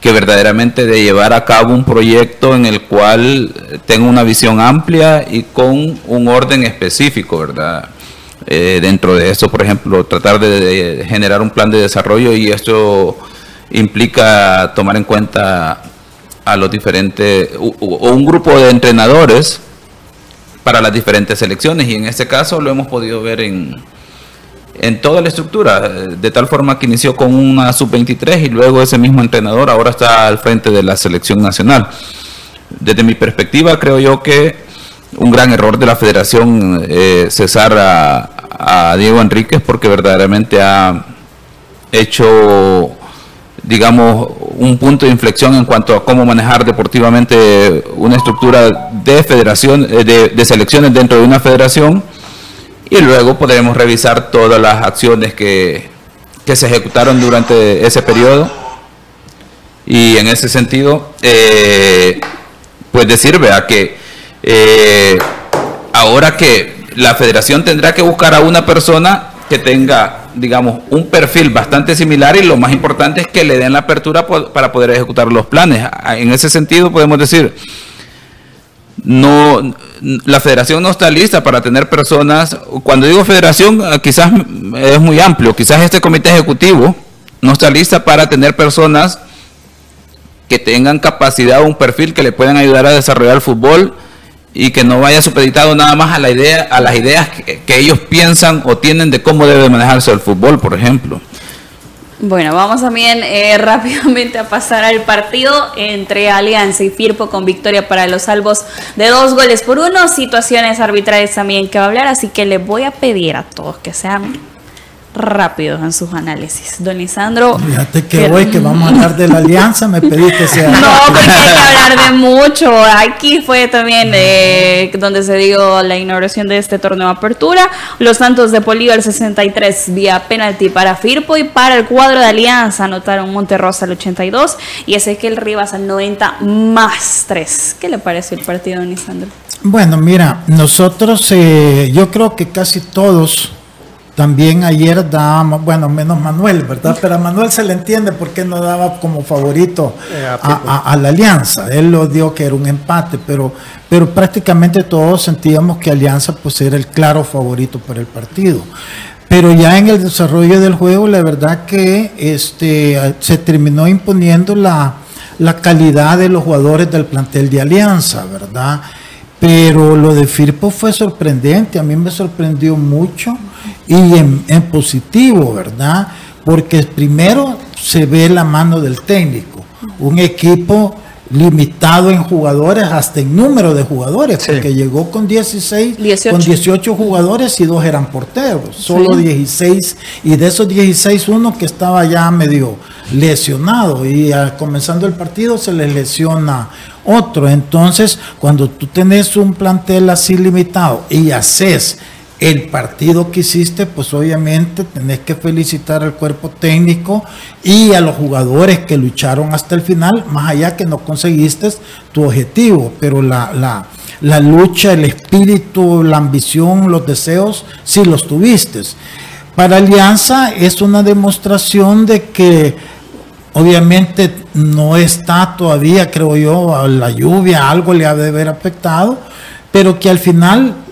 que verdaderamente de llevar a cabo un proyecto en el cual eh, tenga una visión amplia y con un orden específico, ¿verdad? Eh, dentro de eso, por ejemplo, tratar de, de generar un plan de desarrollo y esto implica tomar en cuenta a los diferentes, o un grupo de entrenadores para las diferentes selecciones y en este caso lo hemos podido ver en, en toda la estructura, de tal forma que inició con una sub-23 y luego ese mismo entrenador ahora está al frente de la selección nacional. Desde mi perspectiva creo yo que un gran error de la federación eh, cesar a, a Diego Enríquez porque verdaderamente ha hecho digamos, un punto de inflexión en cuanto a cómo manejar deportivamente una estructura de federación, eh, de, selecciones dentro de una federación, y luego podremos revisar todas las acciones que, que se ejecutaron durante ese periodo. Y en ese sentido, eh, pues decir, vea, que eh, ahora que la federación tendrá que buscar a una persona que tenga, digamos, un perfil bastante similar y lo más importante es que le den la apertura para poder ejecutar los planes. En ese sentido podemos decir, no, la federación no está lista para tener personas, cuando digo federación ah, quizás es muy amplio, quizás este comité ejecutivo no está lista para tener personas que tengan capacidad o un perfil que le puedan ayudar a desarrollar el fútbol y que no vaya supeditado nada más a la idea a las ideas que, ellos piensan o tienen de cómo debe manejarse el fútbol, por ejemplo. Bueno, vamos también eh, [LAUGHS] rápidamente a pasar al partido entre Alianza y Firpo con victoria para los salvos de dos goles por uno. Situaciones arbitrales también que va a hablar, así que les voy a pedir a todos que sean rápidos en sus análisis. Don Lisandro. Fíjate que hoy que vamos a hablar de la alianza, me pediste que sea. No, porque hay que hablar de [LAUGHS] mucho. Aquí fue también eh, donde se dio la inauguración de este torneo de apertura. Los Santos de Polío al 63 vía penalti para Firpo y para el cuadro de Alianza anotaron Monterrosa al 82 y Ezequiel Rivas al 90 más 3. ¿Qué le pareció el partido, Don Lisandro? Bueno, mira, nosotros, eh, yo creo que casi todos También ayer dábamos, bueno, menos Manuel, ¿verdad? Pero a Manuel se le entiende por qué no daba como favorito Eh, a la Alianza. Él lo dio que era un empate, pero, pero prácticamente todos sentíamos que Alianza pues era el claro favorito para el partido. Pero ya en el desarrollo del juego, la verdad que este, se terminó imponiendo la, la calidad de los jugadores del plantel de Alianza, ¿verdad? Pero lo de Firpo fue sorprendente, a mí me sorprendió mucho y en, en positivo, ¿verdad? Porque primero se ve la mano del técnico, un equipo limitado en jugadores, hasta en número de jugadores, porque llegó con 16, 18. con 18 jugadores y dos eran porteros, solo Sí. 16, y de esos 16 uno que estaba ya medio lesionado y al comenzando el partido se les lesiona otro. Entonces, cuando tú tenés un plantel así limitado y haces el partido que hiciste, pues obviamente tenés que felicitar al cuerpo técnico y a los jugadores que lucharon hasta el final, más allá que no conseguiste tu objetivo, pero la, la, la lucha, el espíritu, la ambición, los deseos, sí los tuviste. Para Alianza es una demostración de que obviamente no está todavía, creo yo, la lluvia, algo le ha de haber afectado, pero que al final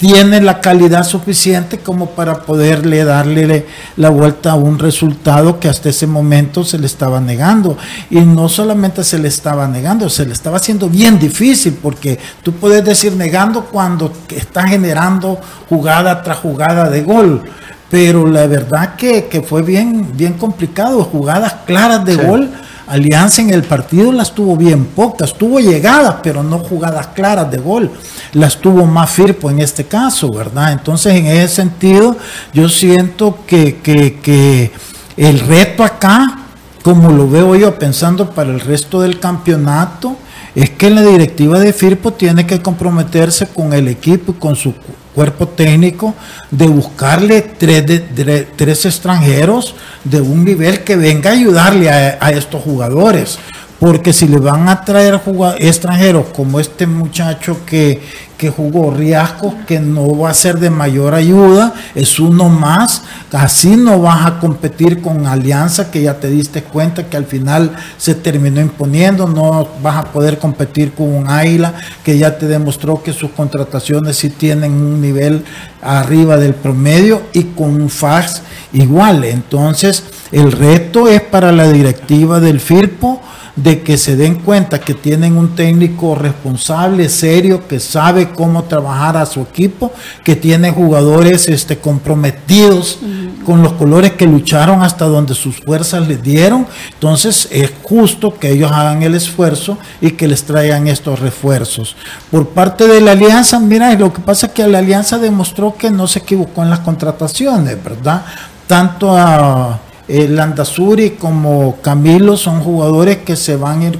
tiene la calidad suficiente como para poderle darle la vuelta a un resultado que hasta ese momento se le estaba negando. Y no solamente se le estaba negando, se le estaba haciendo bien difícil, porque tú puedes decir negando cuando está generando jugada tras jugada de gol. Pero la verdad que, que fue bien, bien complicado, jugadas claras de Sí. gol. Alianza en el partido las tuvo bien pocas, tuvo llegadas, pero no jugadas claras de gol. Las tuvo más Firpo en este caso, ¿verdad? Entonces, en ese sentido, yo siento que, que, que el reto acá, como lo veo yo pensando para el resto del campeonato, es que la directiva de Firpo tiene que comprometerse con el equipo y con su cuerpo técnico de buscarle tres, de- tre- tres extranjeros de un nivel que venga a ayudarle a estos jugadores. Porque si le van a traer extranjeros como este muchacho que, que jugó Riascos, que no va a ser de mayor ayuda, es uno más, así no vas a competir con Alianza, que ya te diste cuenta que al final se terminó imponiendo, no vas a poder competir con un Águila, que ya te demostró que sus contrataciones sí tienen un nivel arriba del promedio, y con un FAX igual. Entonces, el reto es para la directiva del FIRPO de que se den cuenta que tienen un técnico responsable, serio, que sabe cómo trabajar a su equipo, que tiene jugadores este, comprometidos con los colores que lucharon hasta donde sus fuerzas les dieron. Entonces es justo que ellos hagan el esfuerzo y que les traigan estos refuerzos. Por parte de la alianza, mira, lo que pasa es que la alianza demostró que no se equivocó en las contrataciones, ¿verdad? Tanto a Landazuri como Camilo son jugadores que se van a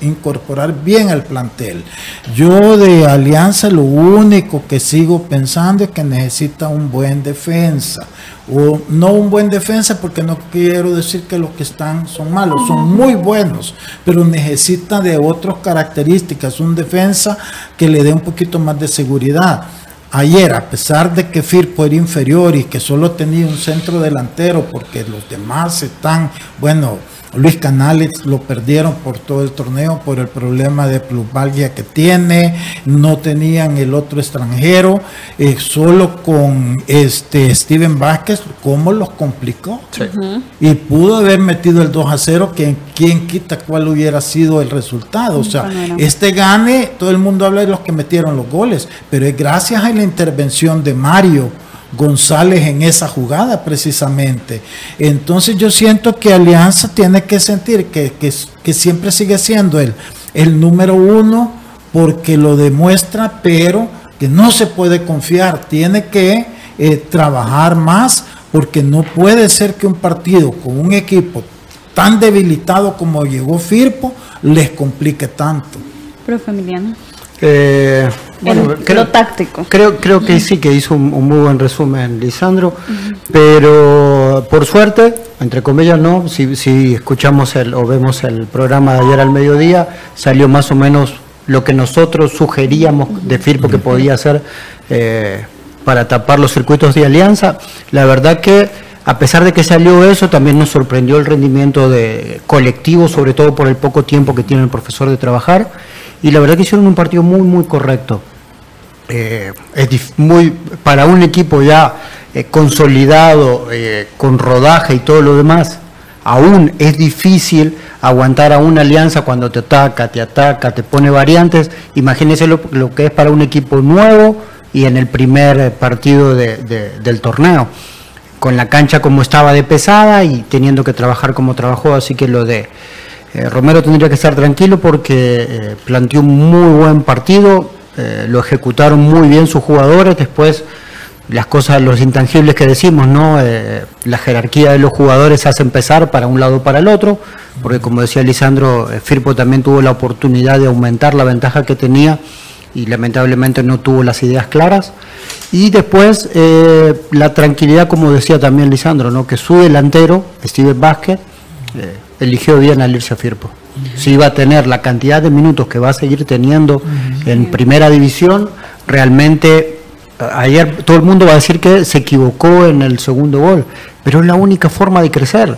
incorporar bien al plantel. Yo de Alianza lo único que sigo pensando es que necesita un buen defensa. O no un buen defensa porque no quiero decir que los que están son malos, son muy buenos, pero necesita de otras características, un defensa que le dé un poquito más de seguridad. Ayer, a pesar de que Firpo era inferior y que solo tenía un centro delantero, porque los demás están, bueno, Luis Canales lo perdieron por todo el torneo por el problema de plusvalgia que tiene, no tenían el otro extranjero, eh, solo con este Steven Vázquez, ¿cómo los complicó? Y pudo haber metido el 2 a 0, que quién quita cuál hubiera sido el resultado. O sea, este gane, todo el mundo habla de los que metieron los goles, pero es gracias a la intervención de Mario González en esa jugada precisamente. Entonces yo siento que Alianza tiene que sentir que, que- que siempre sigue siendo el, el número uno porque lo demuestra, pero que no se puede confiar, tiene que eh, trabajar más porque no puede ser que un partido con un equipo tan debilitado como llegó Firpo les complique tanto. Profe Emiliano. Eh, bueno, creo, lo táctico. creo, creo que sí que hizo un, un muy buen resumen Lisandro, pero por suerte, entre comillas, no, si, si escuchamos el, o vemos el programa de ayer al mediodía, salió más o menos lo que nosotros sugeríamos de Firpo que podía ser eh, para tapar los circuitos de alianza. La verdad que a pesar de que salió eso, también nos sorprendió el rendimiento de colectivo, sobre todo por el poco tiempo que tiene el profesor de trabajar. Y la verdad que hicieron un partido muy, muy correcto. Eh, es muy para un equipo ya eh, consolidado, eh, con rodaje y todo lo demás, aún es difícil aguantar a una alianza cuando te ataca, te ataca, te pone variantes. Imagínense lo, que es para un equipo nuevo y en el primer partido del torneo con la cancha como estaba de pesada y teniendo que trabajar como trabajó, así que lo de Romero tendría que estar tranquilo porque planteó un muy buen partido, eh, lo ejecutaron muy bien sus jugadores, después las cosas, los intangibles que decimos, ¿no? la jerarquía de los jugadores hace empezar para un lado o para el otro, porque como decía Lisandro, Firpo también tuvo la oportunidad de aumentar la ventaja que tenía y lamentablemente no tuvo las ideas claras. Y después eh, la tranquilidad, como decía también Lisandro, ¿no? que su delantero, Steven Vázquez, eh, eligió bien al irse a Firpo. Si iba a tener la cantidad de minutos que va a seguir teniendo en primera división, realmente ayer todo el mundo va a decir que se equivocó en el segundo gol, pero es la única forma de crecer.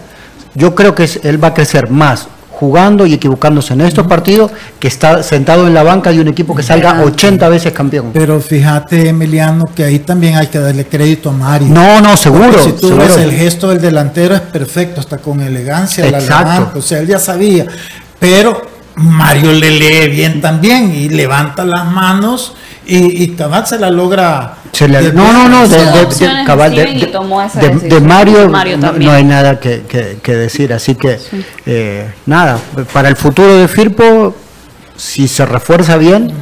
Yo creo que él va a crecer más jugando y equivocándose en estos partidos que está sentado en la banca de un equipo que salga 80 veces campeón. Pero fíjate, Emiliano, que ahí también hay que darle crédito a Mario. No, no, seguro. si tú ves el gesto del delantero es perfecto, hasta con elegancia, Exacto. o sea, él ya sabía. Pero Mario le lee bien también y levanta las manos y, y cabal se la logra. no, no, no, de, de, Mario, no, hay nada que, que, decir, así que eh, nada, para el futuro de Firpo, si se refuerza bien,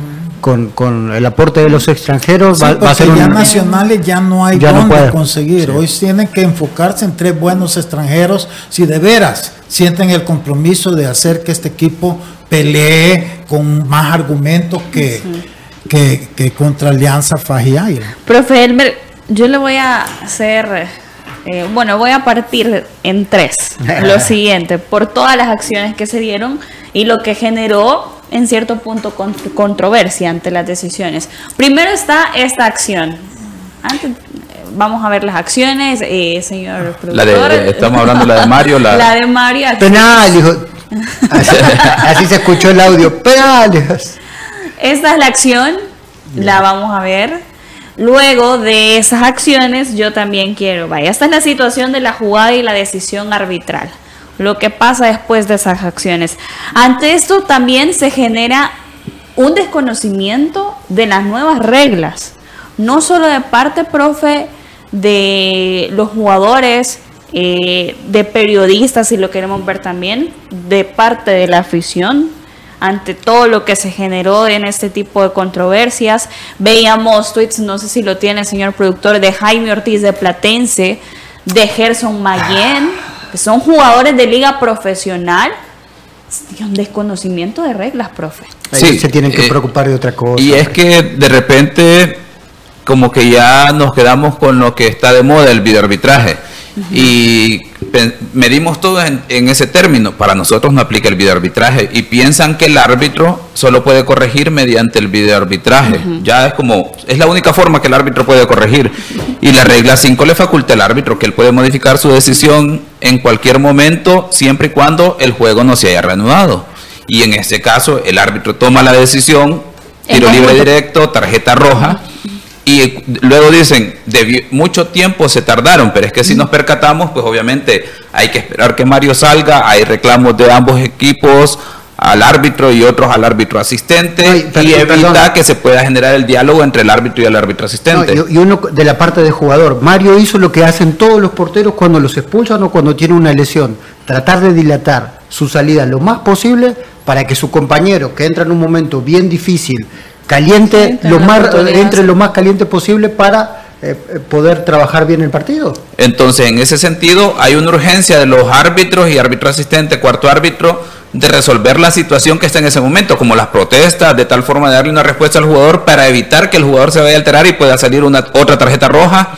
con, con, el aporte de los extranjeros va, a ser ya nacionales ya no hay ya donde conseguir. Hoy tienen que enfocarse en tres buenos extranjeros. Si de veras sienten el compromiso de hacer que este equipo pelee con más argumentos que, que, contra Alianza Fagia. Profe Elmer, yo le voy a hacer, eh, bueno, voy a partir en tres. [LAUGHS] lo siguiente, por todas las acciones que se dieron y lo que generó en cierto punto controversia ante las decisiones. Primero está esta acción. Antes, vamos a ver las acciones, eh, señor productor. estamos hablando de la de Mario. La, [LAUGHS] la de Mario. Penal, hijo. [LAUGHS] Así, se escuchó el audio. Esta es la acción, la vamos a ver. Luego de esas acciones, yo también quiero, vaya, esta es la situación de la jugada y la decisión arbitral. Lo que pasa después de esas acciones. Ante esto también se genera un desconocimiento de las nuevas reglas. No solo de parte, profe, de los jugadores, eh, de periodistas, si lo queremos ver también, de parte de la afición, ante todo lo que se generó en este tipo de controversias. Veíamos tweets, no sé si lo tiene el señor productor, de Jaime Ortiz de Platense, de Gerson Mayen, son jugadores de liga profesional. Un desconocimiento de reglas, profe. Sí, se tienen que eh, preocupar de otra cosa. Y es que de repente, como que ya nos quedamos con lo que está de moda, el videoarbitraje y medimos todo en, ese término. Para nosotros no aplica el videoarbitraje y piensan que el árbitro solo puede corregir mediante el videoarbitraje. Ya es como, es la única forma que el árbitro puede corregir. Y la regla 5 le faculta al árbitro que él puede modificar su decisión en cualquier momento, siempre y cuando el juego no se haya reanudado. Y en este caso, el árbitro toma la decisión, tiro libre directo, tarjeta roja y luego dicen, de mucho tiempo se tardaron, pero es que si nos percatamos, pues obviamente hay que esperar que Mario salga, hay reclamos de ambos equipos al árbitro y otros al árbitro asistente y evita que se pueda generar el diálogo entre el árbitro y el árbitro asistente. y, uno de la parte del jugador, Mario hizo lo que hacen todos los porteros cuando los expulsan o cuando tienen una lesión, tratar de dilatar su salida lo más posible para que su compañero que entra en un momento bien difícil caliente, lo más, entre lo más caliente posible para eh, eh, poder trabajar bien el partido. Entonces, en ese sentido, hay una urgencia de los árbitros y árbitro asistente, cuarto árbitro, de resolver la situación que está en ese momento, como las protestas, de tal forma de darle una respuesta al jugador para evitar que el jugador se vaya a alterar y pueda salir una otra tarjeta roja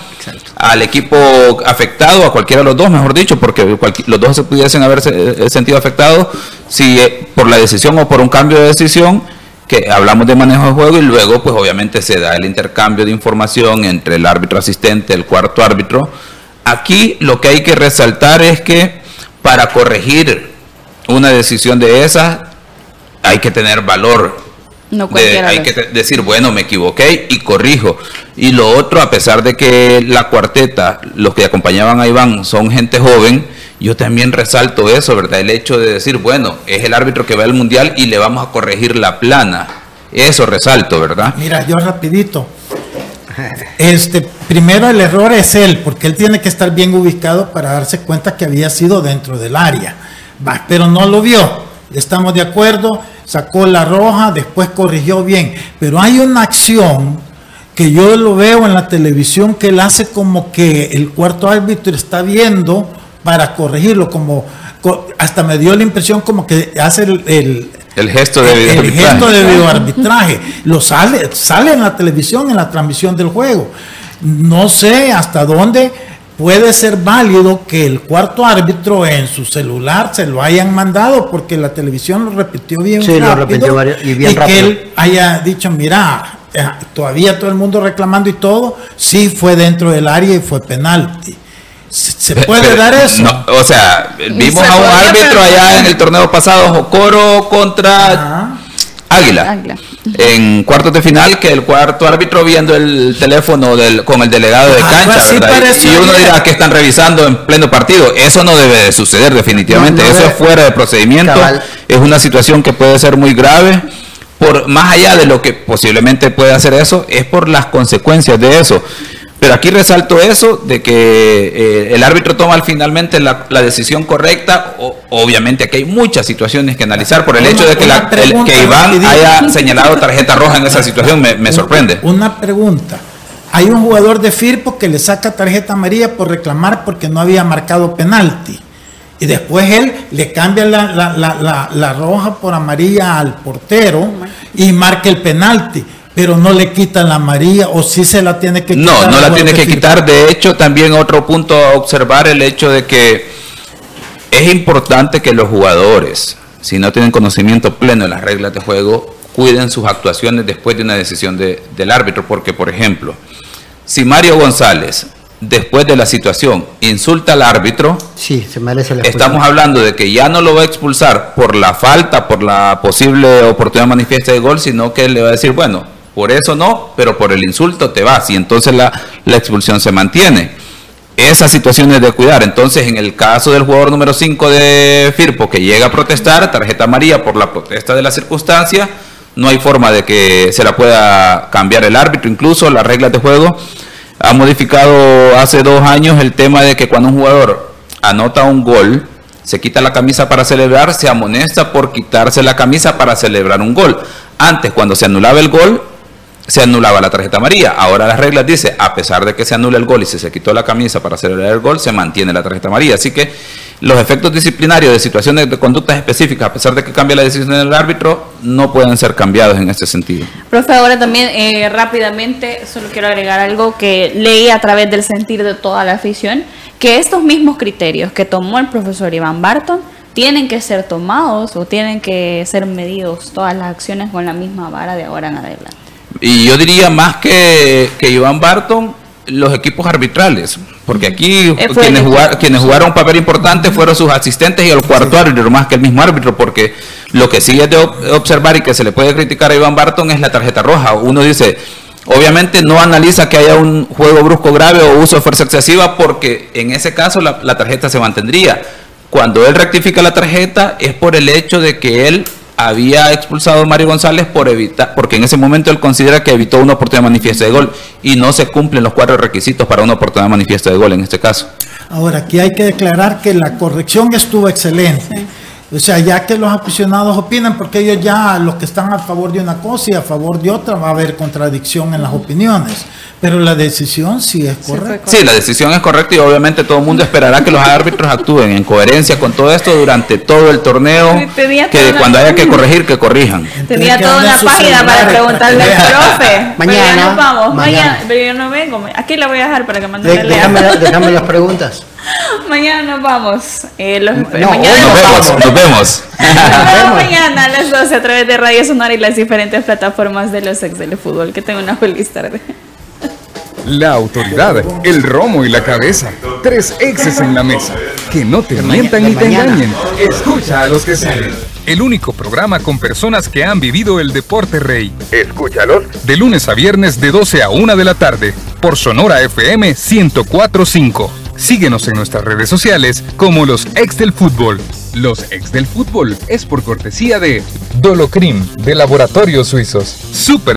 al equipo afectado, a cualquiera de los dos, mejor dicho, porque los dos se pudiesen haber eh, sentido afectados si por la decisión o por un cambio de decisión que hablamos de manejo de juego y luego pues obviamente se da el intercambio de información entre el árbitro asistente, el cuarto árbitro. Aquí lo que hay que resaltar es que para corregir una decisión de esas hay que tener valor. No De- hay que decir, bueno, me equivoqué y corrijo. Y lo otro, a pesar de que la cuarteta, los que acompañaban a Iván son gente joven, yo también resalto eso, ¿verdad? El hecho de decir, bueno, es el árbitro que va al mundial y le vamos a corregir la plana. Eso resalto, ¿verdad? Mira, yo rapidito. Este, primero el error es él, porque él tiene que estar bien ubicado para darse cuenta que había sido dentro del área. Pero no lo vio. Estamos de acuerdo, sacó la roja, después corrigió bien. Pero hay una acción que yo lo veo en la televisión que él hace como que el cuarto árbitro está viendo para corregirlo, como co- hasta me dio la impresión como que hace el- el, El gesto de el videoarbitraje. gesto de videoarbitraje lo sale sale en la televisión en la transmisión del juego no sé hasta dónde puede ser válido que el cuarto árbitro en su celular se lo hayan mandado porque la televisión lo repitió bien Sí, lo rápido repitió varias- y bien que rápido. él haya dicho mira eh, todavía todo el mundo reclamando y todo sí fue dentro del área y fue penalti se, puede pero dar eso no, o sea, vimos se a un árbitro allá en el torneo pasado, Jocoro contra Águila. Águila. En cuartos de final, que el cuarto árbitro viendo el teléfono del, con el delegado de cancha, ¿verdad? Y- uno dirá que están revisando en pleno partido. Eso no debe de suceder definitivamente. No, no Eso debe. es fuera de procedimiento. Cabal. Es una situación que puede ser muy grave. Por más allá de lo que posiblemente puede hacer eso, es por las consecuencias de eso. Pero aquí resalto eso, de que eh, el árbitro toma finalmente la, la decisión correcta. O- obviamente aquí hay muchas situaciones que analizar por el Una- hecho de que, la- el- que Iván haya señalado tarjeta roja en esa situación me, me sorprende. Una pregunta. Hay un jugador de Firpo que le saca tarjeta amarilla por reclamar porque no había marcado penalti. Y después él le cambia la, la- la- la- la roja por amarilla al portero y marca el penalti. Pero no le quitan la amarilla o sí se la tiene que quitar. No, no la tiene que quitar. De hecho, también otro punto a observar el hecho de que es importante que los jugadores, si no tienen conocimiento pleno de las reglas de juego, cuiden sus actuaciones después de una decisión de- del árbitro. Porque, por ejemplo, si Mario González, después de la situación, insulta al árbitro, Sí, se merece la Estamos hablando de que ya no lo va a expulsar por la falta, por la posible oportunidad manifiesta de gol, sino que le va a decir, bueno, por eso no, pero por el insulto te vas y entonces la, expulsión se mantiene. Esas situaciones de cuidar. Entonces, en el caso del jugador número 5 de Firpo que llega a protestar, tarjeta amarilla por la protesta de la circunstancia, no hay forma de que se la pueda cambiar el árbitro, incluso las reglas de juego ha modificado hace dos años el tema de que cuando un jugador anota un gol, se quita la camisa para celebrar, se amonesta por quitarse la camisa para celebrar un gol. Antes, cuando se anulaba el gol, se anulaba la tarjeta amarilla. Ahora las reglas dice, a pesar de que se anula el gol y si se quitó la camisa para celebrar el gol, se mantiene la tarjeta amarilla. Así que los efectos disciplinarios de situaciones de conductas específicas, a pesar de que cambia la decisión del árbitro, no pueden ser cambiados en este sentido. Profe, ahora también eh, rápidamente, solo quiero agregar algo que leí a través del sentir de toda la afición, que estos mismos criterios que tomó el profesor Iván Barton tienen que ser tomados o tienen que ser medidos todas las acciones con la misma vara de ahora en adelante. Y yo diría más que, que Iván Barton, los equipos arbitrales, porque aquí quienes, jugar- quienes jugaron un papel importante fueron sus asistentes y el cuarto árbitro, más que el mismo árbitro, porque lo que sí es de ob- observar y que se le puede criticar a Iván Barton es la tarjeta roja. Uno dice, obviamente no analiza que haya un juego brusco grave o uso de fuerza excesiva, porque en ese caso la, la tarjeta se mantendría. Cuando él rectifica la tarjeta es por el hecho de que él había expulsado a Mario González por evitar, porque en ese momento él considera que evitó una oportunidad manifiesta de gol y no se cumplen los cuatro requisitos para una oportunidad manifiesta de gol en este caso. Ahora, aquí hay que declarar que la corrección estuvo excelente. O sea, ya que los aficionados opinan, porque ellos ya, los que están a favor de una cosa y a favor de otra, va a haber contradicción en las opiniones. Pero la decisión sí es correcta. Sí, la decisión es correcta y obviamente todo el mundo esperará que los árbitros actúen en coherencia con todo esto durante todo el torneo, Tenía que cuando haya que corregir, que corrijan. Tenía toda una página para preguntarle al [LAUGHS] profe. Pero ya Mañana, nos vamos. Mañana. mañana. Pero yo no vengo. Aquí la voy a dejar para que mande [LAUGHS] déjame las preguntas. [LAUGHS] mañana nos vamos. Eh, los- No, mañana hoy nos vemos, nos vemos. Nos vemos [LAUGHS] [LAUGHS] mañana a las 12 a través de Radio Sonora y las diferentes plataformas de los ex del fútbol. Que tengan una feliz tarde. La autoridad, el romo y la cabeza. Tres exes en la mesa. Que no te mientan ni te engañen. Escucha a los que saben. El único programa con personas que han vivido el deporte rey. Escúchalos. De lunes a viernes de 12 a 1 de la tarde. Por Sonora FM 1045. Síguenos en nuestras redes sociales como los ex del fútbol. Los ex del fútbol es por cortesía de Dolocrim de Laboratorios Suizos. Super